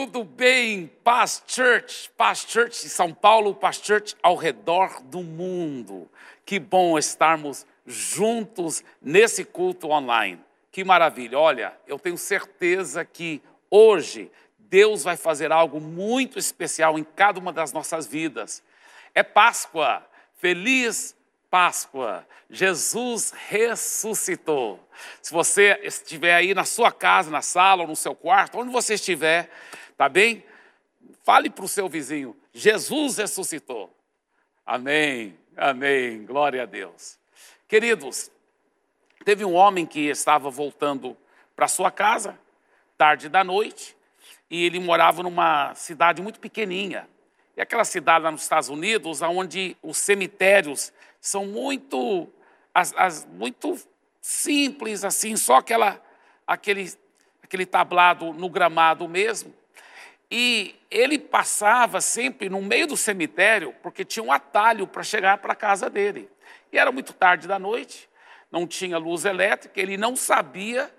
Tudo bem, Paz Church, Paz Church de São Paulo, Paz Church ao redor do mundo. Que bom estarmos juntos nesse culto online. Que maravilha. Olha, eu tenho certeza que hoje Deus vai fazer algo muito especial em cada uma das nossas vidas. É Páscoa. Feliz Páscoa. Jesus ressuscitou. Se você estiver aí na sua casa, na sala ou no seu quarto, onde você estiver, tá bem? Fale para o seu vizinho: Jesus ressuscitou. Amém, amém, glória a Deus. Queridos, teve um homem que estava voltando para sua casa, tarde da noite, e ele morava numa cidade muito pequenininha. E aquela cidade lá nos Estados Unidos, onde os cemitérios são muito, as, as, muito simples, assim, só aquela, aquele, aquele tablado no gramado mesmo. E ele passava sempre no meio do cemitério, porque tinha um atalho para chegar para a casa dele. E era muito tarde da noite, não tinha luz elétrica, ele não sabia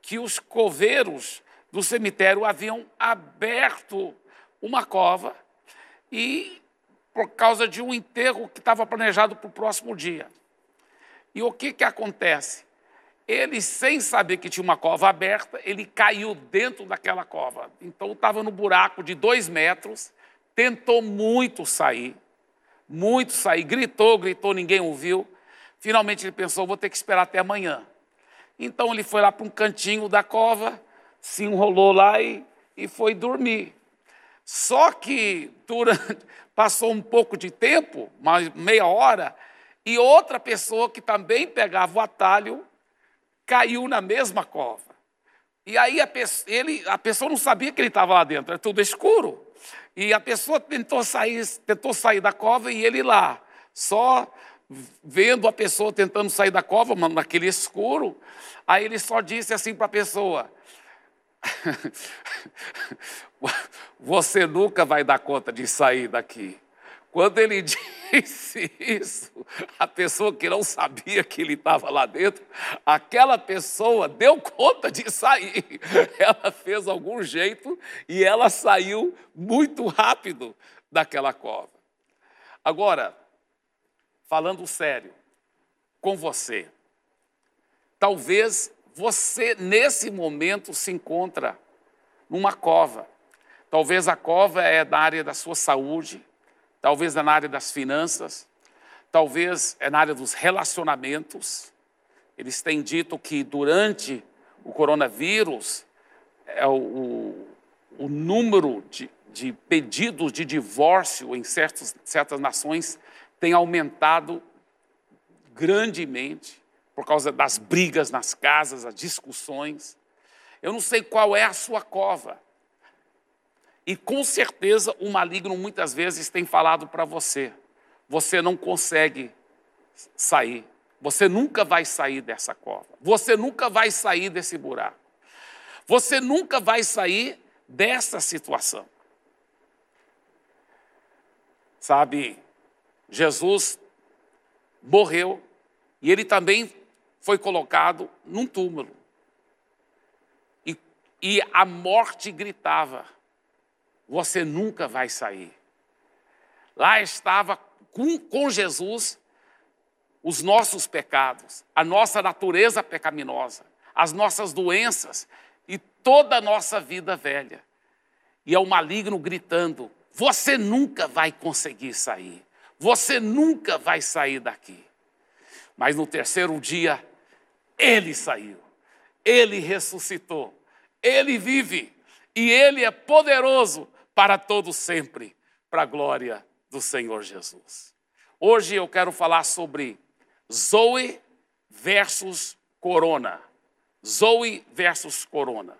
que os coveiros do cemitério haviam aberto uma cova e por causa de um enterro que estava planejado para o próximo dia. E o que, que acontece? Ele, sem saber que tinha uma cova aberta, ele caiu dentro daquela cova. Então estava no buraco de dois metros, tentou muito sair, muito sair, gritou, gritou, ninguém ouviu. Finalmente ele pensou, vou ter que esperar até amanhã. Então ele foi lá para um cantinho da cova, se enrolou lá e, e foi dormir. Só que durante, passou um pouco de tempo, mais meia hora, e outra pessoa que também pegava o atalho caiu na mesma cova. E aí a pessoa, ele, a pessoa não sabia que ele estava lá dentro, era tudo escuro. E a pessoa tentou sair, tentou sair da cova e ele lá, só vendo a pessoa tentando sair da cova, naquele escuro. Aí ele só disse assim para a pessoa: Você nunca vai dar conta de sair daqui. Quando ele disse isso, a pessoa que não sabia que ele estava lá dentro, aquela pessoa deu conta de sair. Ela fez algum jeito e ela saiu muito rápido daquela cova. Agora, falando sério com você, talvez você, nesse momento, se encontra numa cova. Talvez a cova é da área da sua saúde, talvez é na área das finanças, talvez é na área dos relacionamentos. Eles têm dito que durante o coronavírus, é o, o, número de, de, pedidos de divórcio em certos, certas nações tem aumentado grandemente por causa das brigas nas casas, as discussões. Eu não sei qual é a sua cova. E com certeza o maligno muitas vezes tem falado para você: você não consegue sair, você nunca vai sair dessa cova, você nunca vai sair desse buraco, você nunca vai sair dessa situação. Sabe, Jesus morreu e ele também foi colocado num túmulo. E, e a morte gritava: Você nunca vai sair. Lá estava com, com Jesus os nossos pecados, a nossa natureza pecaminosa, as nossas doenças e toda a nossa vida velha. E é o maligno gritando: Você nunca vai conseguir sair. Você nunca vai sair daqui. Mas no terceiro dia, ele saiu, ele ressuscitou, ele vive e ele é poderoso para todo sempre, para a glória do Senhor Jesus. Hoje eu quero falar sobre Zoe versus Corona. Zoe versus Corona.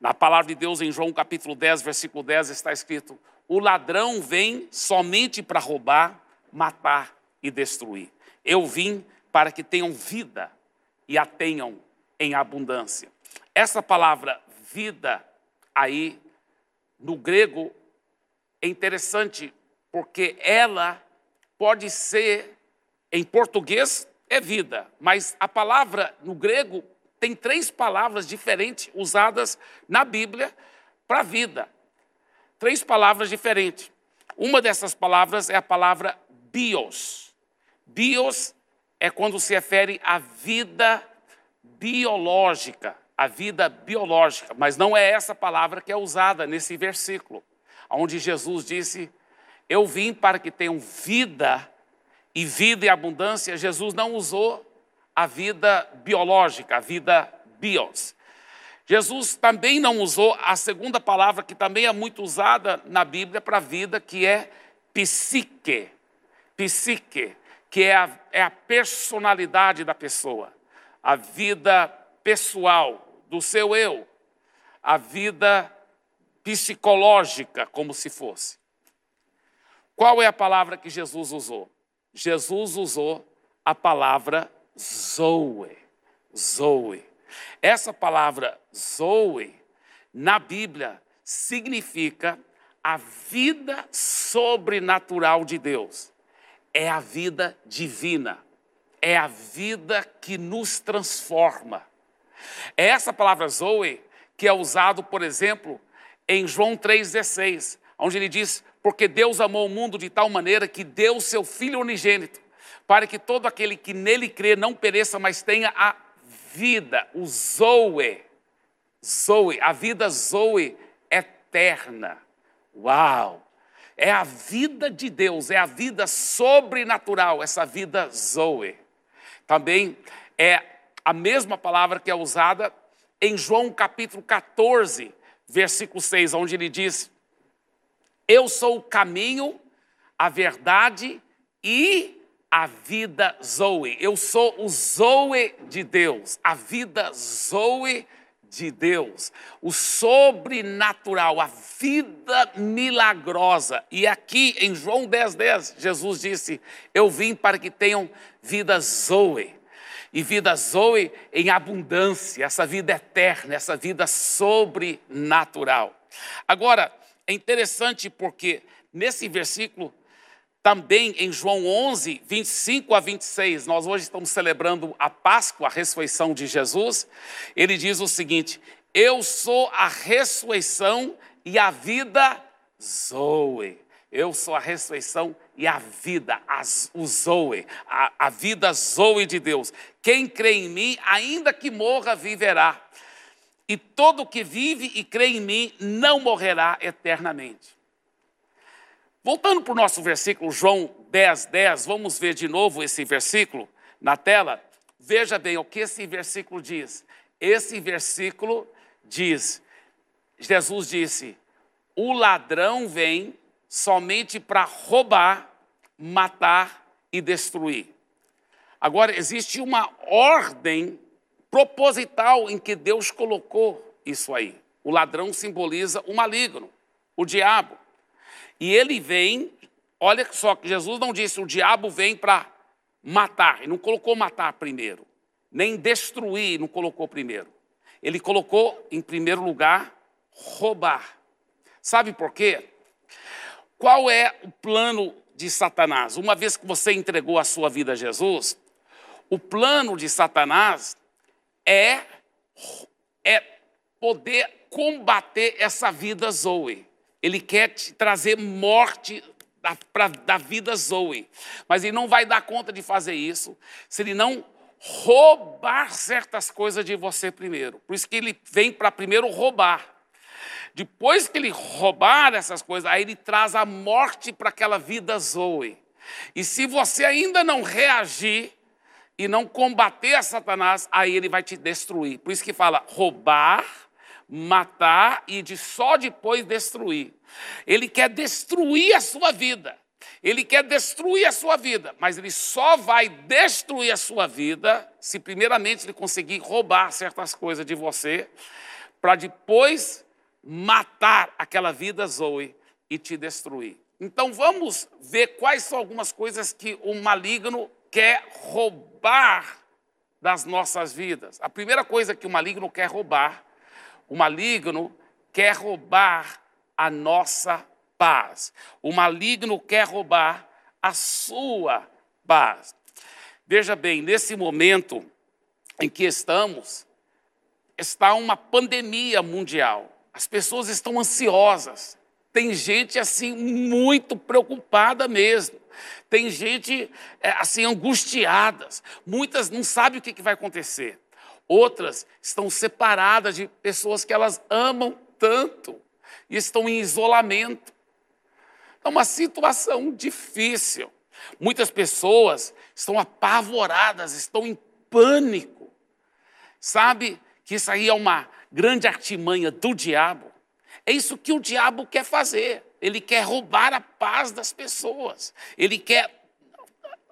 Na palavra de Deus, em João capítulo 10, versículo 10, está escrito: O ladrão vem somente para roubar, matar e destruir. Eu vim para que tenham vida e a tenham em abundância. Essa palavra vida aí no grego é interessante porque ela pode ser em português é vida, mas a palavra no grego tem três palavras diferentes usadas na Bíblia para vida. três palavras diferentes. Uma dessas palavras é a palavra bios. Bios é quando se refere à vida biológica, a vida biológica, mas não é essa palavra que é usada nesse versículo, onde Jesus disse: Eu vim para que tenham vida e vida e abundância. Jesus não usou a vida biológica, a vida bios. Jesus também não usou a segunda palavra que também é muito usada na Bíblia para a vida, que é psique. Psique, que é a, é a personalidade da pessoa, a vida pessoal do seu eu, a vida psicológica, como se fosse. Qual é a palavra que Jesus usou? Jesus usou a palavra Zoe. Zoe. Essa palavra Zoe, na Bíblia, significa a vida sobrenatural de Deus. É a vida divina. É a vida que nos transforma. É essa palavra Zoe que é usado, por exemplo, em João 3,16, onde ele diz: Porque Deus amou o mundo de tal maneira que deu seu Filho unigênito, para que todo aquele que nele crê não pereça, mas tenha a vida, o Zoe, Zoe, a vida Zoe eterna. Uau! É a vida de Deus, é a vida sobrenatural, essa vida Zoe. Também é a mesma palavra que é usada em João capítulo 14, versículo 6, onde ele diz: Eu sou o caminho, a verdade e a vida Zoe. Eu sou o Zoe de Deus, a vida Zoe de Deus, o sobrenatural, a vida milagrosa. E aqui em João 10, 10, Jesus disse: Eu vim para que tenham vida Zoe. E vida Zoe em abundância, essa vida eterna, essa vida sobrenatural. Agora, é interessante porque nesse versículo também em João 11, 25 a 26, nós hoje estamos celebrando a Páscoa, a ressurreição de Jesus. Ele diz o seguinte: Eu sou a ressurreição e a vida Zoe. Eu sou a ressurreição e a vida, o Zoe, a, a vida Zoe de Deus. Quem crê em mim, ainda que morra, viverá. E todo que vive e crê em mim não morrerá eternamente. Voltando para o nosso versículo, João 10, 10, vamos ver de novo esse versículo na tela. Veja bem o que esse versículo diz. Esse versículo diz: Jesus disse: O ladrão vem somente para roubar, matar e destruir. Agora, existe uma ordem proposital em que Deus colocou isso aí. O ladrão simboliza o maligno, o diabo. E ele vem, olha só que Jesus não disse o diabo vem para matar, ele não colocou matar primeiro, nem destruir, não colocou primeiro. Ele colocou em primeiro lugar roubar. Sabe por quê? Qual é o plano de Satanás? Uma vez que você entregou a sua vida a Jesus, o plano de Satanás é, é poder combater essa vida Zoe. Ele quer te trazer morte da, pra, da vida Zoe. Mas ele não vai dar conta de fazer isso se ele não roubar certas coisas de você primeiro. Por isso que ele vem para primeiro roubar. Depois que ele roubar essas coisas, aí ele traz a morte para aquela vida Zoe. E se você ainda não reagir e não combater a Satanás, aí ele vai te destruir. Por isso que fala roubar, matar e de só depois destruir. Ele quer destruir a sua vida. Ele quer destruir a sua vida, mas ele só vai destruir a sua vida se primeiramente ele conseguir roubar certas coisas de você, para depois matar aquela vida Zoe e te destruir. Então vamos ver quais são algumas coisas que o maligno quer roubar das nossas vidas. A primeira coisa que o maligno quer roubar o maligno quer roubar a nossa paz. O maligno quer roubar a sua paz. Veja bem, nesse momento em que estamos, está uma pandemia mundial. As pessoas estão ansiosas. Tem gente assim muito preocupada mesmo. Tem gente é, assim angustiadas. Muitas não sabem o que, que vai acontecer. Outras estão separadas de pessoas que elas amam tanto e estão em isolamento. É uma situação difícil. Muitas pessoas estão apavoradas, estão em pânico. Sabe que isso aí é uma grande artimanha do diabo? É isso que o diabo quer fazer. Ele quer roubar a paz das pessoas. Ele quer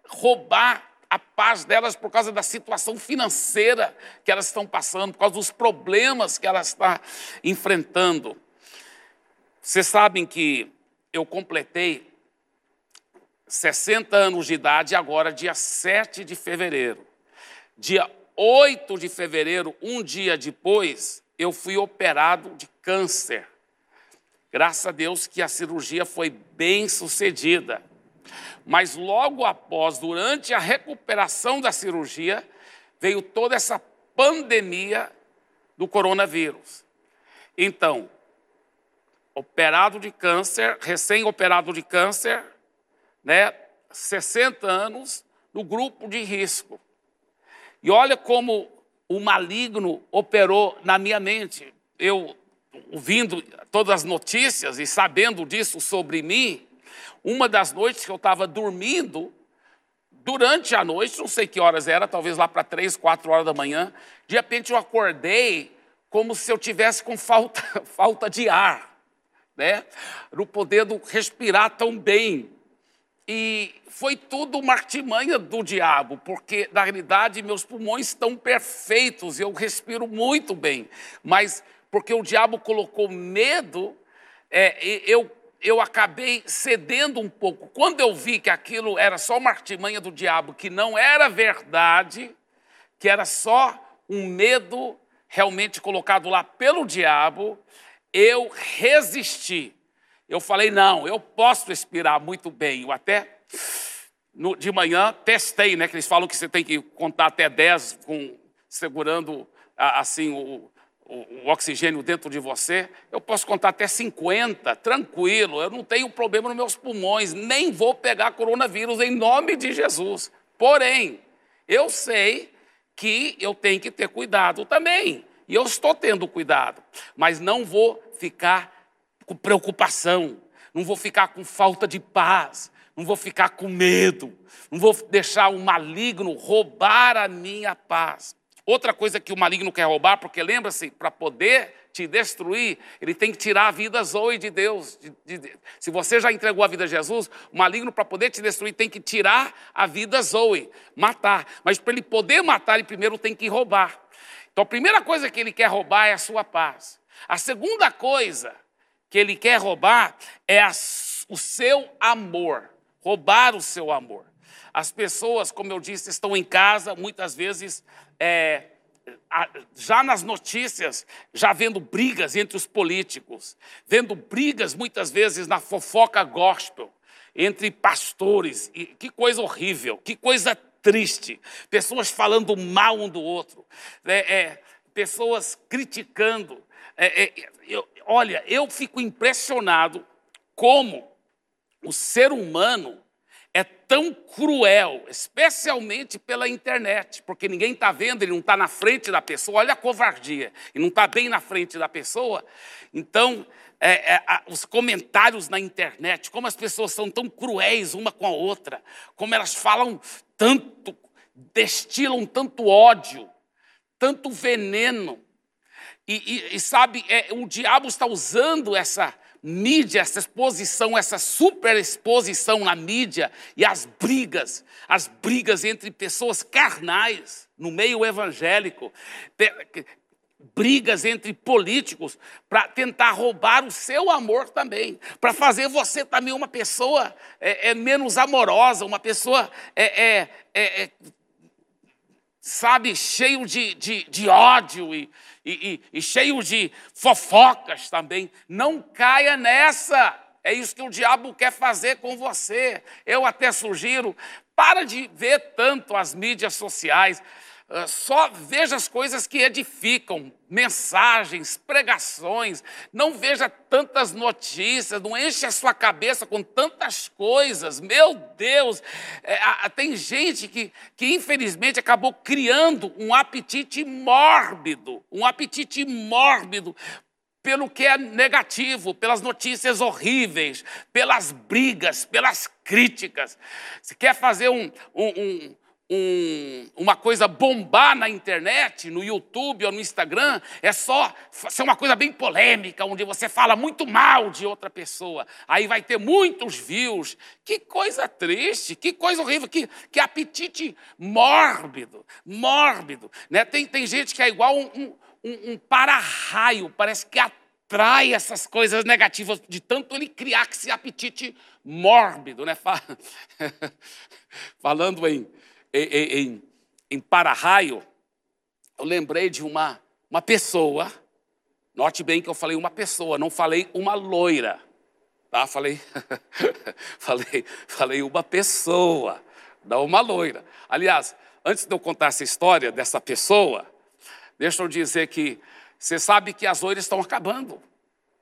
roubar a paz delas por causa da situação financeira que elas estão passando, por causa dos problemas que elas estão enfrentando. Vocês sabem que eu completei 60 anos de idade agora, dia 7 de fevereiro. Dia 8 de fevereiro, um dia depois, eu fui operado de câncer. Graças a Deus que a cirurgia foi bem sucedida. Mas logo após, durante a recuperação da cirurgia, veio toda essa pandemia do coronavírus. Então, operado de câncer, recém-operado de câncer, né, 60 anos, no grupo de risco. E olha como o maligno operou na minha mente. Eu ouvindo todas as notícias e sabendo disso sobre mim, uma das noites que eu estava dormindo, durante a noite, não sei que horas era, talvez lá para três, quatro horas da manhã, de repente eu acordei como se eu tivesse com falta, falta de ar, né? Não podendo respirar tão bem. E foi tudo uma artimanha do diabo, porque na realidade meus pulmões estão perfeitos, eu respiro muito bem, mas porque o diabo colocou medo, é, eu, eu acabei cedendo um pouco. Quando eu vi que aquilo era só uma artimanha do diabo, que não era verdade, que era só um medo realmente colocado lá pelo diabo, eu resisti. Eu falei, não, eu posso respirar muito bem. Eu até, no, de manhã, testei, né? Que eles falam que você tem que contar até 10 com, segurando assim o, o, oxigênio dentro de você, eu posso contar até 50, tranquilo, eu não tenho problema nos meus pulmões, nem vou pegar coronavírus em nome de Jesus. Porém, eu sei que eu tenho que ter cuidado também, e eu estou tendo cuidado, mas não vou ficar com preocupação, não vou ficar com falta de paz, não vou ficar com medo, não vou deixar o maligno roubar a minha paz. Outra coisa que o maligno quer roubar, porque lembra-se, para poder te destruir, ele tem que tirar a vida Zoe de Deus. De, de. Se você já entregou a vida a Jesus, o maligno, para poder te destruir, tem que tirar a vida Zoe, matar. Mas para ele poder matar, ele primeiro tem que roubar. Então a primeira coisa que ele quer roubar é a sua paz. A segunda coisa que ele quer roubar é a, o seu amor, roubar o seu amor. As pessoas, como eu disse, estão em casa, muitas vezes é, já nas notícias, já vendo brigas entre os políticos, vendo brigas muitas vezes na fofoca gospel entre pastores. E que coisa horrível, que coisa triste. Pessoas falando mal um do outro, é, é, pessoas criticando. É, é, eu, olha, eu fico impressionado como o ser humano é tão cruel, especialmente pela internet, porque ninguém está vendo, ele não está na frente da pessoa, olha a covardia, e não está bem na frente da pessoa. Então, é, é, os comentários na internet, como as pessoas são tão cruéis uma com a outra, como elas falam tanto, destilam tanto ódio, tanto veneno. E, e, e sabe, é, o diabo está usando essa mídia, essa exposição, essa superexposição na mídia e as brigas, as brigas entre pessoas carnais no meio evangélico, brigas entre políticos para tentar roubar o seu amor também, para fazer você também uma pessoa é, é menos amorosa, uma pessoa é, é, é, é sabe, cheio de, de, de ódio e, e, e, e cheio de fofocas também. Não caia nessa. É isso que o diabo quer fazer com você. Eu até sugiro, para de ver tanto as mídias sociais. Ah, só veja as coisas que edificam, mensagens, pregações. Não veja tantas notícias, não enche a sua cabeça com tantas coisas. Meu Deus, é, tem gente que, que infelizmente acabou criando um apetite mórbido, um apetite mórbido pelo que é negativo, pelas notícias horríveis, pelas brigas, pelas críticas. Se quer fazer um, um, um um, uma coisa bombar na internet, no YouTube ou no Instagram, é só ser uma coisa bem polêmica, onde você fala muito mal de outra pessoa. Aí vai ter muitos views. Que coisa triste, que coisa horrível, que, que apetite mórbido, mórbido. Né? Tem, tem gente que é igual um, um, um para-raio, parece que atrai essas coisas negativas, de tanto ele criar esse apetite mórbido. Né? Falando em em, em para-raio, eu lembrei de uma, uma pessoa, note bem que eu falei uma pessoa, não falei uma loira, tá? Falei, falei, falei uma pessoa, não uma loira. Aliás, antes de eu contar essa história dessa pessoa, deixa eu dizer que você sabe que as loiras estão acabando,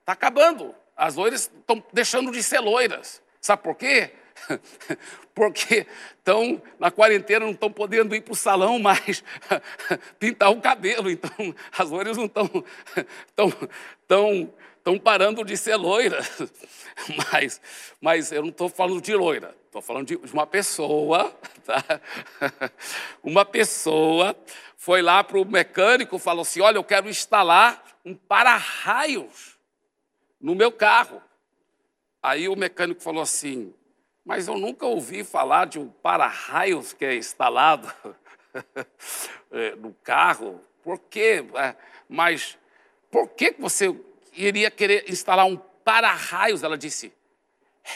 está acabando. As loiras estão deixando de ser loiras. Sabe por quê? porque estão na quarentena, não estão podendo ir para o salão mais pintar o cabelo, então as loiras não estão tão, tão, tão parando de ser loiras. Mas, mas eu não estou falando de loira, estou falando de uma pessoa, tá? Uma pessoa foi lá para o mecânico, falou assim: olha, eu quero instalar um para-raios no meu carro. Aí o mecânico falou assim: mas eu nunca ouvi falar de um para-raios que é instalado é, no carro. Por quê? É, mas por que você iria querer instalar um para-raios? Ela disse: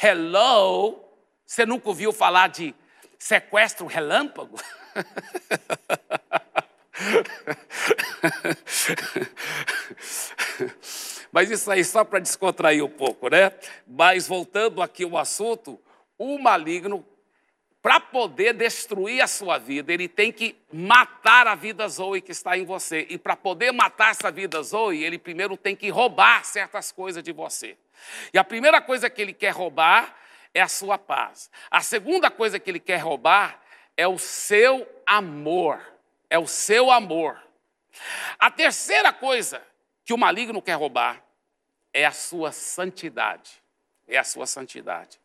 Hello? Você nunca ouviu falar de sequestro relâmpago? Mas isso aí só para descontrair um pouco, né? Mas voltando aqui ao assunto, o maligno, para poder destruir a sua vida, ele tem que matar a vida Zoe que está em você. E para poder matar essa vida Zoe, ele primeiro tem que roubar certas coisas de você. E a primeira coisa que ele quer roubar é a sua paz. A segunda coisa que ele quer roubar é o seu amor. É o seu amor. A terceira coisa que o maligno quer roubar é a sua santidade. É a sua santidade.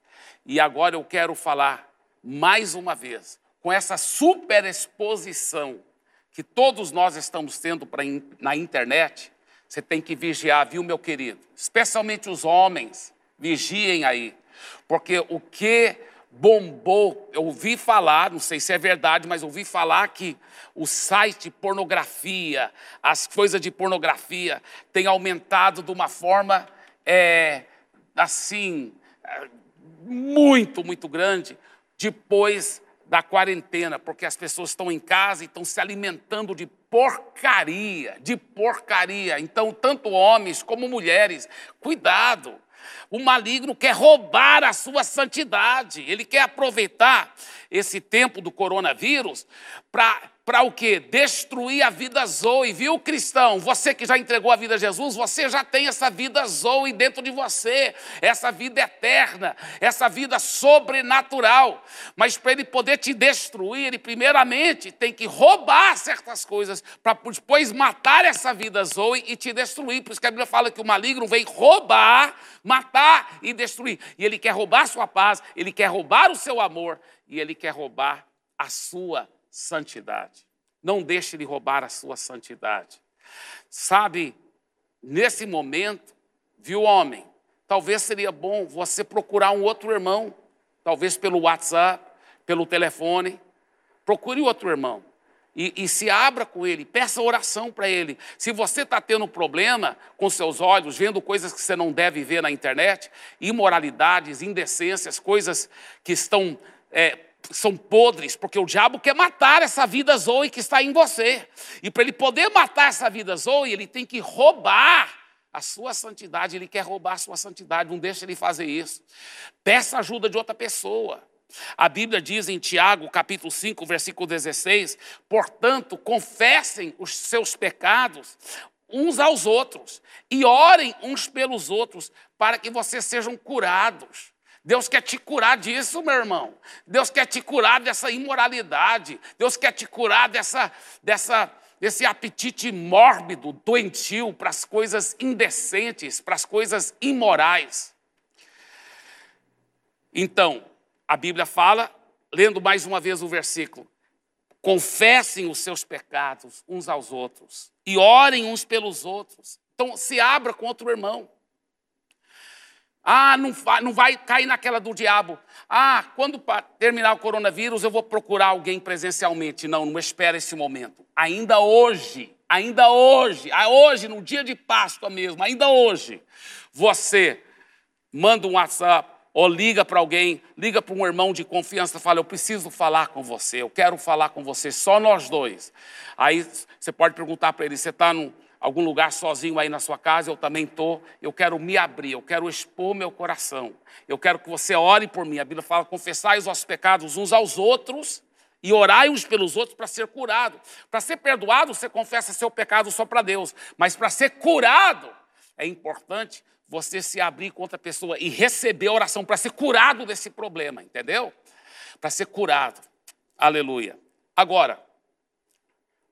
E agora eu quero falar mais uma vez, com essa superexposição que todos nós estamos tendo pra, na internet, você tem que vigiar, viu, meu querido? Especialmente os homens, vigiem aí, porque o que bombou, eu ouvi falar, não sei se é verdade, mas ouvi falar que o site pornografia, as coisas de pornografia, tem aumentado de uma forma é, assim muito, muito grande depois da quarentena, porque as pessoas estão em casa e estão se alimentando de porcaria, de porcaria. Então, tanto homens como mulheres, cuidado. O maligno quer roubar a sua santidade, ele quer aproveitar esse tempo do coronavírus para para o quê? Destruir a vida Zoe, viu, cristão? Você que já entregou a vida a Jesus, você já tem essa vida Zoe dentro de você, essa vida eterna, essa vida sobrenatural. Mas para ele poder te destruir, ele primeiramente tem que roubar certas coisas para depois matar essa vida Zoe e te destruir. Por isso que a Bíblia fala que o maligno vem roubar, matar e destruir. E ele quer roubar a sua paz, ele quer roubar o seu amor e ele quer roubar a sua santidade. Não deixe ele roubar a sua santidade. Sabe, nesse momento, viu, homem, talvez seria bom você procurar um outro irmão, talvez pelo WhatsApp, pelo telefone. Procure outro irmão. E, e, se abra com ele, peça oração para ele. Se você está tendo problema com seus olhos, vendo coisas que você não deve ver na internet, imoralidades, indecências, coisas que estão é, são podres, porque o diabo quer matar essa vida Zoe que está em você. E para ele poder matar essa vida Zoe, ele tem que roubar a sua santidade, ele quer roubar a sua santidade, não deixa ele fazer isso. Peça ajuda de outra pessoa. A Bíblia diz em Tiago, capítulo 5, versículo 16: portanto, confessem os seus pecados uns aos outros e orem uns pelos outros para que vocês sejam curados. Deus quer te curar disso, meu irmão. Deus quer te curar dessa imoralidade. Deus quer te curar dessa, dessa, desse apetite mórbido, doentio para as coisas indecentes, para as coisas imorais. Então, a Bíblia fala, lendo mais uma vez o versículo: confessem os seus pecados uns aos outros e orem uns pelos outros. Então, se abra com outro irmão. Ah, não não vai cair naquela do diabo. Ah, quando terminar o coronavírus eu vou procurar alguém presencialmente. Não, não espera esse momento. Ainda hoje, ainda hoje, ah, hoje, no dia de Páscoa mesmo, ainda hoje, você manda um WhatsApp, ou liga para alguém, liga para um irmão de confiança, fala: Eu preciso falar com você, eu quero falar com você, só nós dois. Aí você pode perguntar para ele: Você está em algum lugar sozinho aí na sua casa? Eu também estou. Eu quero me abrir, eu quero expor meu coração. Eu quero que você ore por mim. A Bíblia fala: Confessai os vossos pecados uns aos outros e orai uns pelos outros para ser curado. Para ser perdoado, você confessa seu pecado só para Deus, mas para ser curado, é importante você se abrir com outra pessoa e receber a oração para ser curado desse problema, entendeu? Para ser curado. Aleluia. Agora,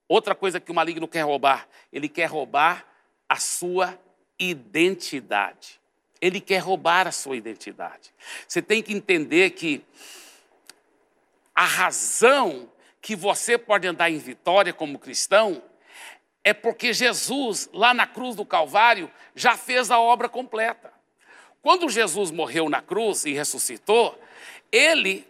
outra coisa que o maligno quer roubar, ele quer roubar a sua identidade. Ele quer roubar a sua identidade. Você tem que entender que a razão que você pode andar em vitória como cristão é porque Jesus, lá na cruz do Calvário, já fez a obra completa. Quando Jesus morreu na cruz e ressuscitou, ele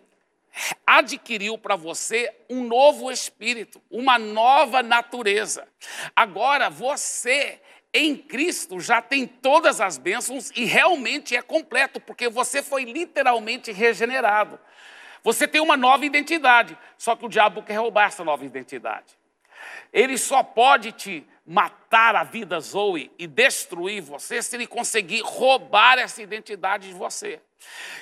adquiriu para você um novo espírito, uma nova natureza. Agora você em Cristo já tem todas as bênçãos e realmente é completo, porque você foi literalmente regenerado. Você tem uma nova identidade, só que o diabo quer roubar essa nova identidade. Ele só pode te matar a vida Zoe e destruir você se ele conseguir roubar essa identidade de você.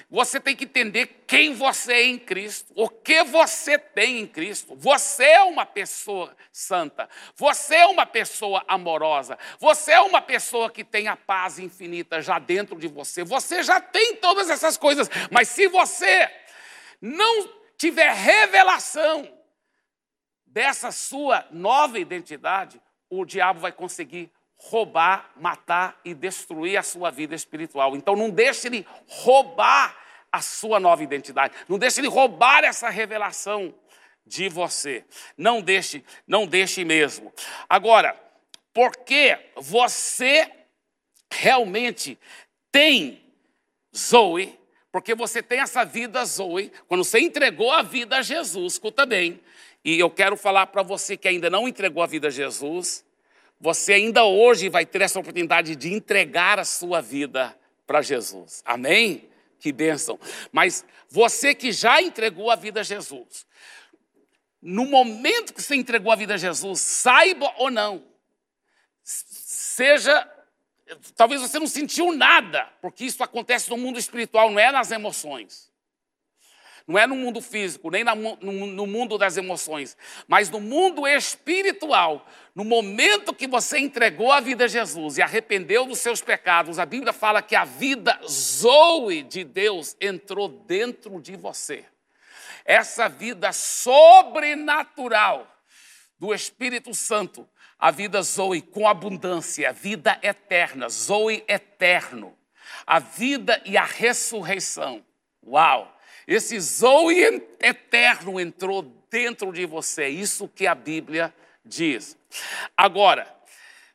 Você tem que entender quem você é em Cristo, o que você tem em Cristo. Você é uma pessoa santa, você é uma pessoa amorosa, você é uma pessoa que tem a paz infinita já dentro de você. Você já tem todas essas coisas, mas se você não tiver revelação dessa sua nova identidade, o diabo vai conseguir roubar, matar e destruir a sua vida espiritual. Então não deixe ele roubar a sua nova identidade. Não deixe ele roubar essa revelação de você. Não deixe, não deixe mesmo. Agora, porque você realmente tem Zoe, porque você tem essa vida Zoe, quando você entregou a vida a Jesus, escuta bem, e eu quero falar para você que ainda não entregou a vida a Jesus, você ainda hoje vai ter essa oportunidade de entregar a sua vida para Jesus. Amém? Que bênção. Mas você que já entregou a vida a Jesus, no momento que você entregou a vida a Jesus, saiba ou não, seja. Talvez você não sentiu nada, porque isso acontece no mundo espiritual, não é nas emoções. Não é no mundo físico, nem no mundo das emoções, mas no mundo espiritual. No momento que você entregou a vida a Jesus e arrependeu dos seus pecados, a Bíblia fala que a vida zoe de Deus entrou dentro de você. Essa vida sobrenatural do Espírito Santo, a vida zoe com abundância, vida eterna, zoe eterno, a vida e a ressurreição. Uau! Esse Zoe eterno entrou dentro de você. Isso que a Bíblia diz. Agora,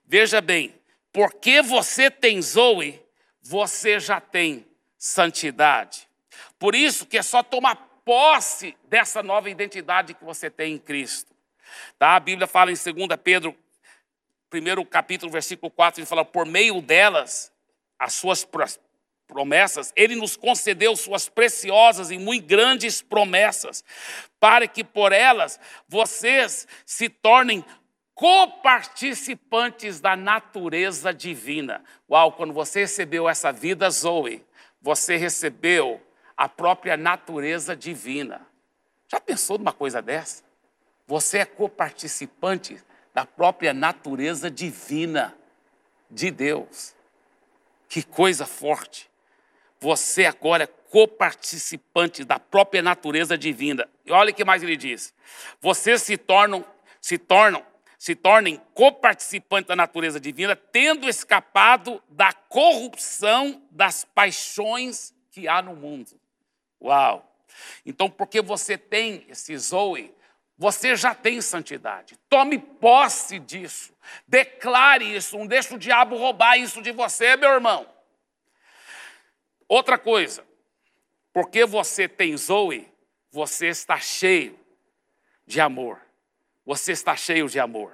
veja bem, porque você tem Zoe, você já tem santidade. Por isso que é só tomar posse dessa nova identidade que você tem em Cristo. Tá? A Bíblia fala em 2 Pedro, primeiro capítulo, versículo 4, ele fala, por meio delas, as suas promessas, ele nos concedeu suas preciosas e muito grandes promessas, para que por elas vocês se tornem coparticipantes da natureza divina. Uau, quando você recebeu essa vida Zoe, você recebeu a própria natureza divina. Já pensou numa coisa dessa? Você é coparticipante da própria natureza divina de Deus. Que coisa forte. Você agora é coparticipante da própria natureza divina. E olha o que mais ele diz. Vocês se tornam, se tornam, se tornem coparticipantes da natureza divina, tendo escapado da corrupção das paixões que há no mundo. Uau! Então, porque você tem esse Zoe, você já tem santidade. Tome posse disso. Declare isso. Não deixe o diabo roubar isso de você, meu irmão. Outra coisa. Porque você tem Zoe, você está cheio de amor. Você está cheio de amor.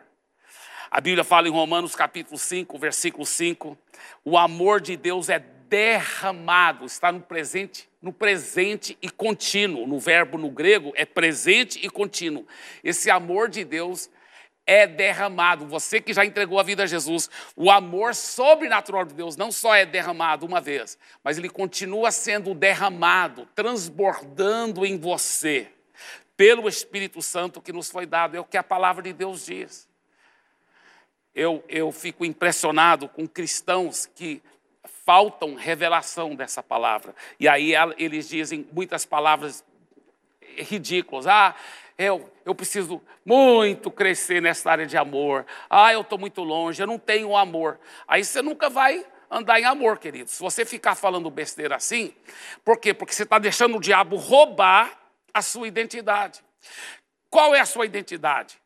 A Bíblia fala em Romanos capítulo 5, versículo 5, o amor de Deus é derramado, está no presente, no presente e contínuo. No verbo no grego é presente e contínuo. Esse amor de Deus é derramado. Você que já entregou a vida a Jesus, o amor sobrenatural de Deus não só é derramado uma vez, mas ele continua sendo derramado, transbordando em você, pelo Espírito Santo que nos foi dado. É o que a palavra de Deus diz. Eu, eu fico impressionado com cristãos que faltam revelação dessa palavra. E aí eles dizem muitas palavras ridículas. Ah, eu, eu preciso muito crescer nessa área de amor. Ah, eu estou muito longe, eu não tenho amor. Aí você nunca vai andar em amor, querido. Se você ficar falando besteira assim, por quê? Porque você está deixando o diabo roubar a sua identidade. Qual é a sua identidade?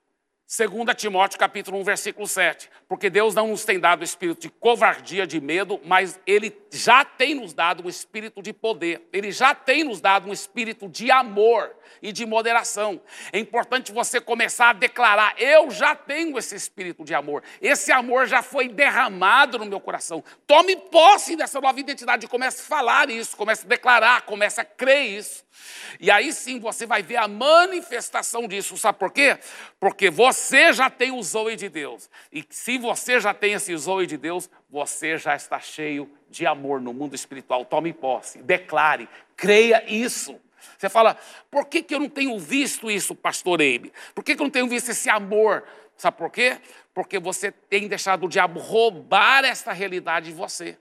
2 Timóteo capítulo 1, versículo 7. Porque Deus não nos tem dado espírito de covardia, de medo, mas Ele já tem nos dado um espírito de poder. Ele já tem nos dado um espírito de amor e de moderação. É importante você começar a declarar: eu já tenho esse espírito de amor. Esse amor já foi derramado no meu coração. Tome posse dessa nova identidade. Comece a falar isso, comece a declarar, comece a crer isso. E aí sim você vai ver a manifestação disso. Sabe por quê? Porque você já tem o zoe de Deus. E se você já tem esse zoe de Deus, você já está cheio de amor no mundo espiritual. Tome posse, declare, creia isso. Você fala, por que, que eu não tenho visto isso, pastor Eibe? Por que, que eu não tenho visto esse amor? Sabe por quê? Porque você tem deixado o diabo roubar esta realidade de você.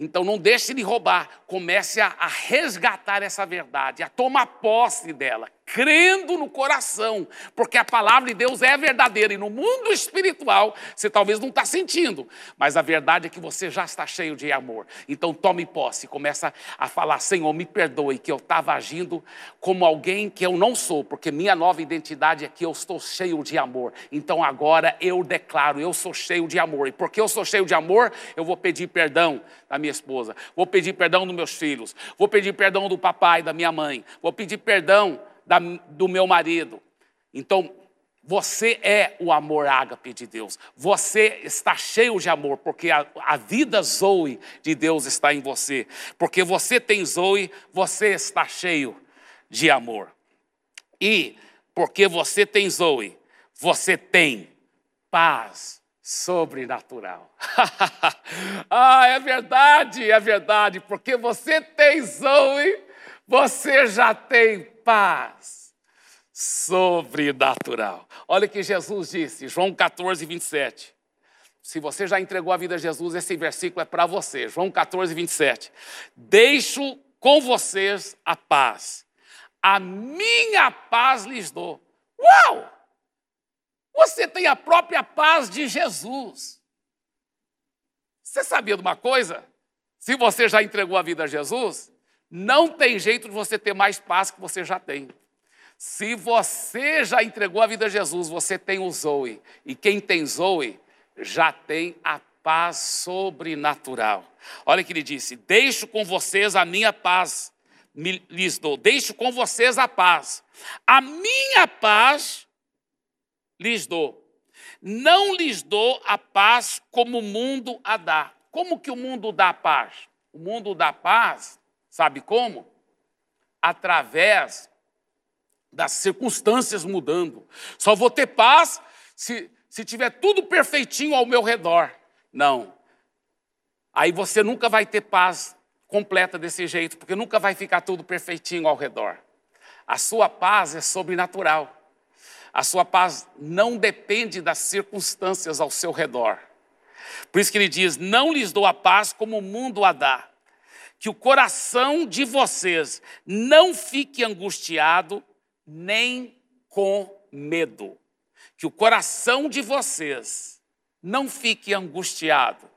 Então não deixe de roubar, comece a, a resgatar essa verdade, a tomar posse dela, crendo no coração, porque a palavra de Deus é verdadeira e no mundo espiritual você talvez não está sentindo, mas a verdade é que você já está cheio de amor. Então tome posse, começa a falar: Senhor, me perdoe que eu estava agindo como alguém que eu não sou, porque minha nova identidade é que eu estou cheio de amor. Então agora eu declaro: eu sou cheio de amor, e porque eu sou cheio de amor, eu vou pedir perdão da minha esposa, vou pedir perdão dos meus filhos, vou pedir perdão do papai, da minha mãe, vou pedir perdão da, do meu marido. Então, você é o amor ágape de Deus. Você está cheio de amor, porque a, a, vida Zoe de Deus está em você. Porque você tem Zoe, você está cheio de amor. E porque você tem Zoe, você tem paz sobrenatural. ah, é verdade, é verdade. Porque você tem Zoe, você já tem paz sobrenatural. Olha o que Jesus disse, João 14, 27. Se você já entregou a vida a Jesus, esse versículo é para você. João 14, 27. Deixo com vocês a paz. A minha paz lhes dou. Uau! Você tem a própria paz de Jesus. Você sabia de uma coisa? Se você já entregou a vida a Jesus, não tem jeito de você ter mais paz que você já tem. Se você já entregou a vida a Jesus, você tem o Zoe. E quem tem Zoe já tem a paz sobrenatural. Olha que ele disse: Deixo com vocês a minha paz, me, lhes dou. Deixo com vocês a paz. A minha paz lhes dou. Não lhes dou a paz como o mundo a dá. Como que o mundo dá paz? O mundo dá paz Sabe como? Através das circunstâncias mudando. Só vou ter paz se, se tiver tudo perfeitinho ao meu redor. Não. Aí você nunca vai ter paz completa desse jeito, porque nunca vai ficar tudo perfeitinho ao redor. A sua paz é sobrenatural. A sua paz não depende das circunstâncias ao seu redor. Por isso que ele diz: Não lhes dou a paz como o mundo a dá. Que o coração de vocês não fique angustiado nem com medo. Que o coração de vocês não fique angustiado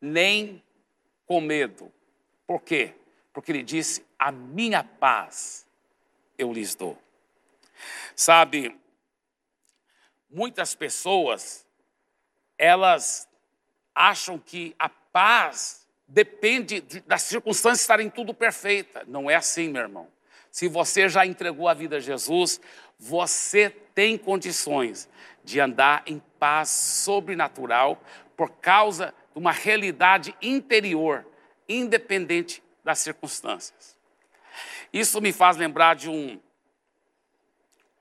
nem com medo. Por quê? Porque ele disse: A minha paz eu lhes dou. Sabe, muitas pessoas, elas acham que a paz depende das circunstâncias estarem tudo perfeita. Não é assim, meu irmão. Se você já entregou a vida a Jesus, você tem condições de andar em paz sobrenatural por causa de uma realidade interior, independente das circunstâncias. Isso me faz lembrar de um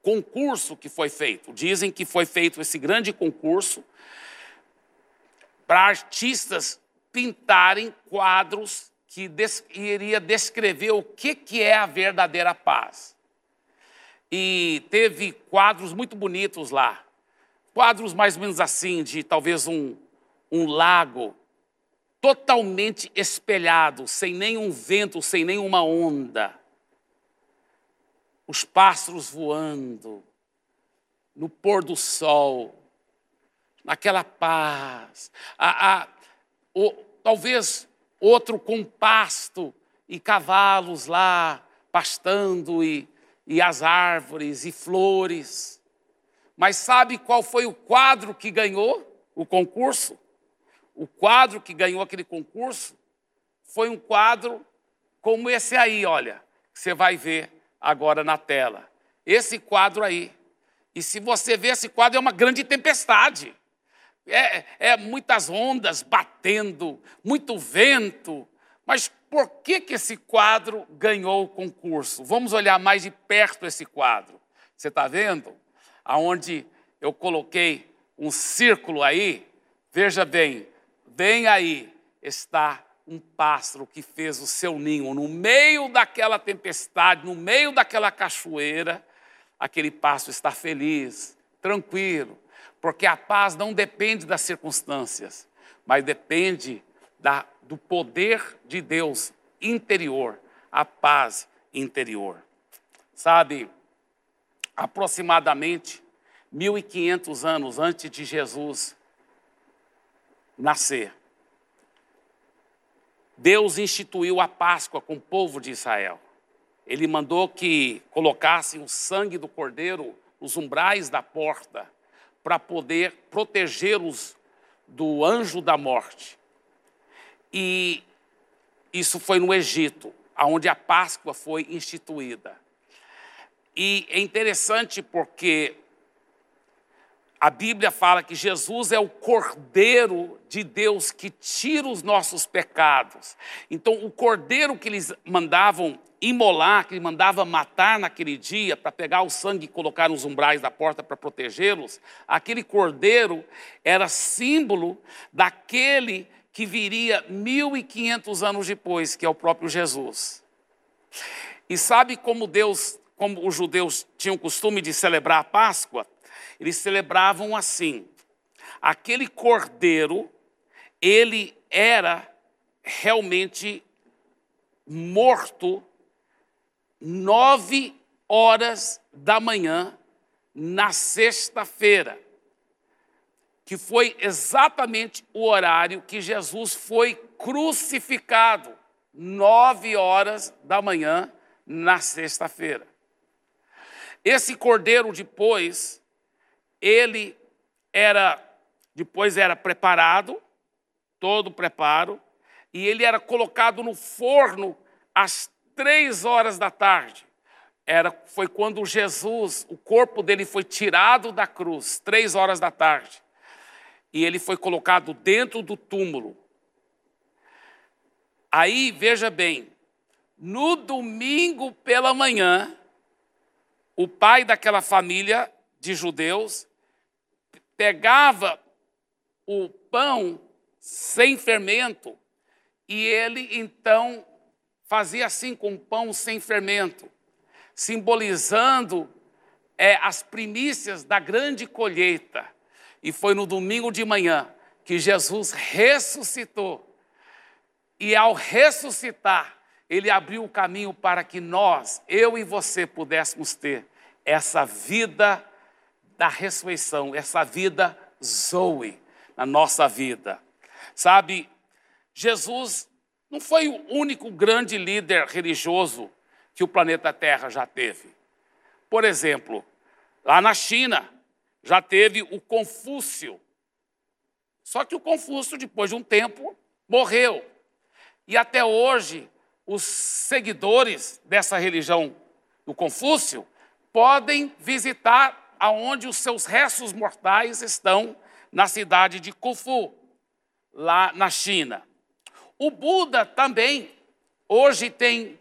concurso que foi feito. Dizem que foi feito esse grande concurso para artistas pintarem quadros que des iria descrever o que, que é a verdadeira paz. E teve quadros muito bonitos lá. Quadros mais ou menos assim, de talvez um, um lago totalmente espelhado, sem nenhum vento, sem nenhuma onda os pássaros voando, no pôr do sol, naquela paz. A, a, o, talvez outro com pasto e cavalos lá pastando e, e as árvores e flores. Mas sabe qual foi o quadro que ganhou o concurso? O quadro que ganhou aquele concurso foi um quadro como esse aí, olha, que você vai ver agora na tela. Esse quadro aí. E se você vê esse quadro, é uma grande tempestade. É, é muitas ondas batendo, muito vento. Mas por que, que esse quadro ganhou o concurso? Vamos olhar mais de perto esse quadro. Você está vendo? Aonde eu coloquei um círculo aí, veja bem, bem aí está um pássaro que fez o seu ninho no meio daquela tempestade, no meio daquela cachoeira, aquele pássaro está feliz, tranquilo, porque a paz não depende das circunstâncias, mas depende da, do poder de Deus interior, a paz interior. Sabe, aproximadamente 1500 anos antes de Jesus nascer, Deus instituiu a Páscoa com o povo de Israel. Ele mandou que colocassem o sangue do cordeiro nos umbrais da porta para poder protegê-los do anjo da morte. E isso foi no Egito, onde a Páscoa foi instituída. E é interessante porque a Bíblia fala que Jesus é o Cordeiro de Deus que tira os nossos pecados. Então, o cordeiro que eles mandavam imolar, que ele mandava matar naquele dia, para pegar o sangue e colocar nos umbrais da porta para protegê-los, aquele cordeiro era símbolo daquele que viria 1500 anos depois, que é o próprio Jesus. E sabe como Deus, como os judeus tinham o costume de celebrar a Páscoa? Eles celebravam assim: aquele cordeiro, ele era realmente morto nove horas da manhã na sexta-feira, que foi exatamente o horário que Jesus foi crucificado, nove horas da manhã na sexta-feira. Esse cordeiro depois ele era, depois era preparado, todo o preparo, e ele era colocado no forno às três horas da tarde. Era, foi quando Jesus, o corpo dele foi tirado da cruz, três horas da tarde. E ele foi colocado dentro do túmulo. Aí, veja bem, no domingo pela manhã, o pai daquela família de judeus pegava o pão sem fermento E ele então fazia assim com pão sem fermento, simbolizando é, as primícias da grande colheita. E foi no domingo de manhã que Jesus ressuscitou. E ao ressuscitar, ele abriu o caminho para que nós, eu e você, pudéssemos ter essa vida da ressurreição, essa vida Zoe na nossa vida. Sabe, Jesus não foi o único grande líder religioso que o planeta Terra já teve. Por exemplo, lá na China, já teve o Confúcio. Só que o Confúcio, depois de um tempo, morreu. E até hoje, os seguidores dessa religião do Confúcio podem visitar aonde os seus restos mortais estão na cidade de Kufu, lá na China. O Buda também hoje tem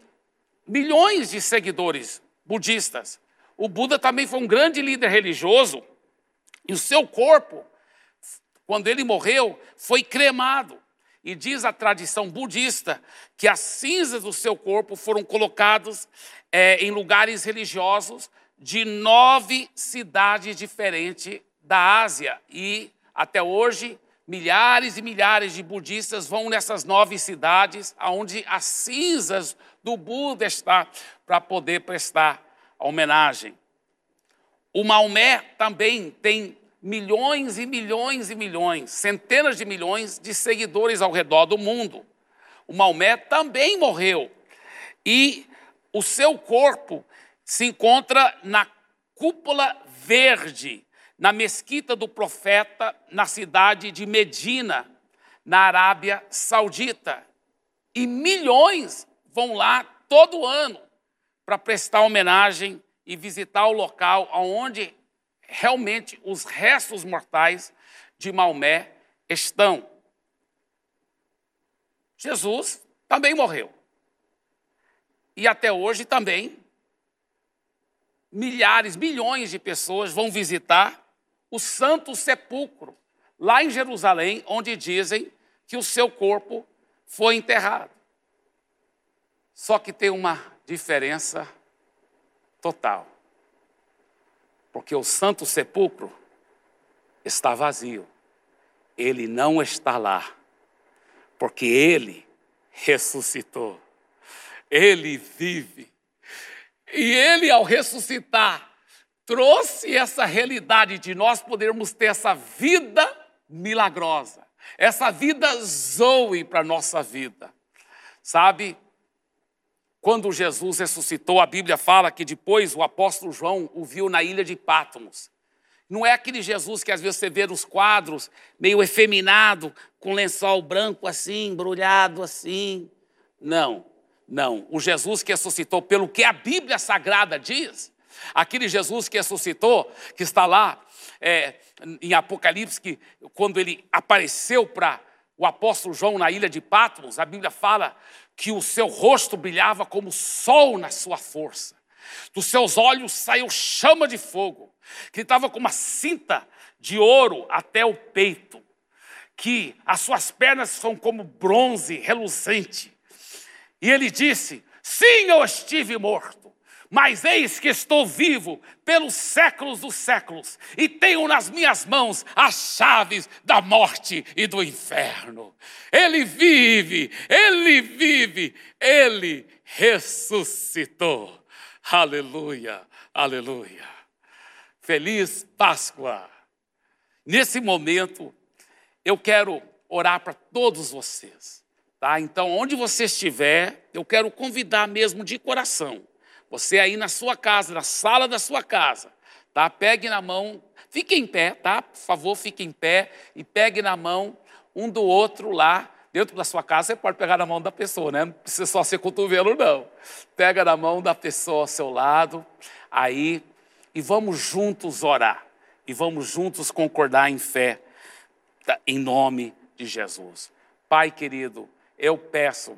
milhões de seguidores budistas. O Buda também foi um grande líder religioso e o seu corpo, quando ele morreu, foi cremado. E diz a tradição budista que as cinzas do seu corpo foram colocadas é, em lugares religiosos de nove cidades diferentes da Ásia. E até hoje, milhares e milhares de budistas vão nessas nove cidades, onde as cinzas do Buda estão, para poder prestar homenagem. O Maomé também tem milhões e milhões e milhões, centenas de milhões de seguidores ao redor do mundo. O Maomé também morreu. E o seu corpo se encontra na cúpula verde, na mesquita do profeta, na cidade de Medina, na Arábia Saudita. E milhões vão lá todo ano para prestar homenagem e visitar o local onde realmente os restos mortais de Maomé estão. Jesus também morreu. E até hoje também milhares, milhões de pessoas vão visitar o Santo Sepulcro, lá em Jerusalém, onde dizem que o seu corpo foi enterrado. Só que tem uma diferença total. Porque o Santo Sepulcro está vazio. Ele não está lá. Porque ele ressuscitou. Ele vive. E ele, ao ressuscitar, trouxe essa realidade de nós podermos ter essa vida milagrosa, essa vida zoe para a nossa vida. Sabe, quando Jesus ressuscitou, a Bíblia fala que depois o apóstolo João o viu na ilha de Pátomos. Não é aquele Jesus que às vezes você vê nos quadros, meio efeminado, com lençol branco assim, embrulhado assim. Não, não. O Jesus que ressuscitou, pelo que a Bíblia Sagrada diz, aquele Jesus que ressuscitou, que está lá é, em Apocalipse, que quando ele apareceu para o apóstolo João na ilha de Patmos, a Bíblia fala que o seu rosto brilhava como o sol na sua força. Dos seus olhos saiu chama de fogo, que estava com uma cinta de ouro até o peito, que as suas pernas são como bronze reluzente. E ele disse: Sim, eu estive morto mas eis que estou vivo pelos séculos dos séculos e tenho nas minhas mãos as chaves da morte e do inferno. Ele vive, ele vive, ele ressuscitou. Aleluia, aleluia. Feliz Páscoa. Nesse momento, eu quero orar para todos vocês, tá? Então, onde você estiver, eu quero convidar mesmo de coração você aí na sua casa, na sala da sua casa, tá? Pegue na mão, fique em pé, tá? Por favor, fique em pé e pegue na mão um do outro lá dentro da sua casa. Você pode pegar na mão da pessoa, né? Não precisa só ser cotovelo, não. Pega na mão da pessoa ao seu lado, aí e vamos juntos orar e vamos juntos concordar em fé, tá? em nome de Jesus. Pai querido, eu peço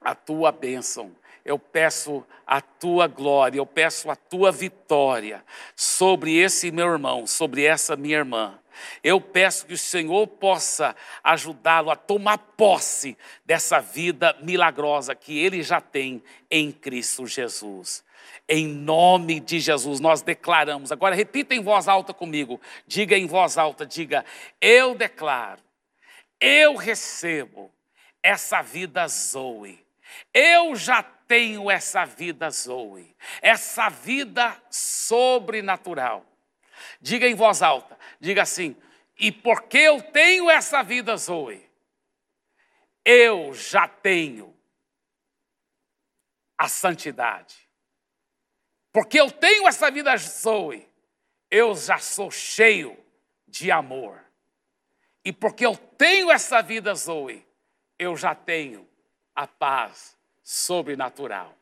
a tua bênção, eu peço a tua glória, eu peço a tua vitória sobre esse meu irmão, sobre essa minha irmã. Eu peço que o Senhor possa ajudá-lo a tomar posse dessa vida milagrosa que ele já tem em Cristo Jesus. Em nome de Jesus, nós declaramos. Agora, repita em voz alta comigo. Diga em voz alta: diga, eu declaro, eu recebo essa vida Zoe. Eu já tenho essa vida Zoe, essa vida sobrenatural. Diga em voz alta, diga assim: e porque eu tenho essa vida Zoe, eu já tenho a santidade. Porque eu tenho essa vida Zoe, eu já sou cheio de amor. E porque eu tenho essa vida Zoe, eu já tenho a paz sobrenatural,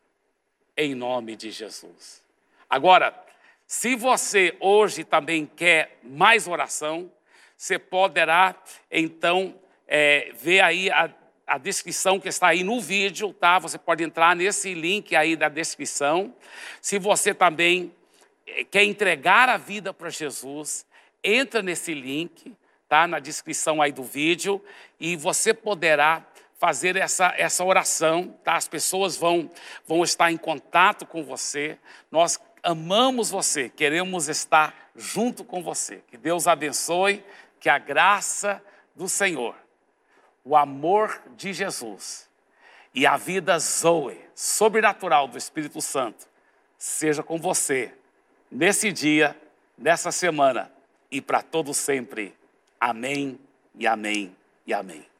em nome de Jesus. Agora, se você hoje também quer mais oração, você poderá então é, ver aí a, a descrição que está aí no vídeo, tá? Você pode entrar nesse link aí da descrição. Se você também é, quer entregar a vida para Jesus, entra nesse link, tá? Na descrição aí do vídeo e você poderá fazer essa, essa oração, tá? As pessoas vão, vão estar em contato com você. Nós amamos você, queremos estar junto com você. Que Deus abençoe, que a graça do Senhor, o amor de Jesus e a vida Zoe, sobrenatural do Espírito Santo, seja com você nesse dia, nessa semana e para todo sempre. Amém e amém e amém.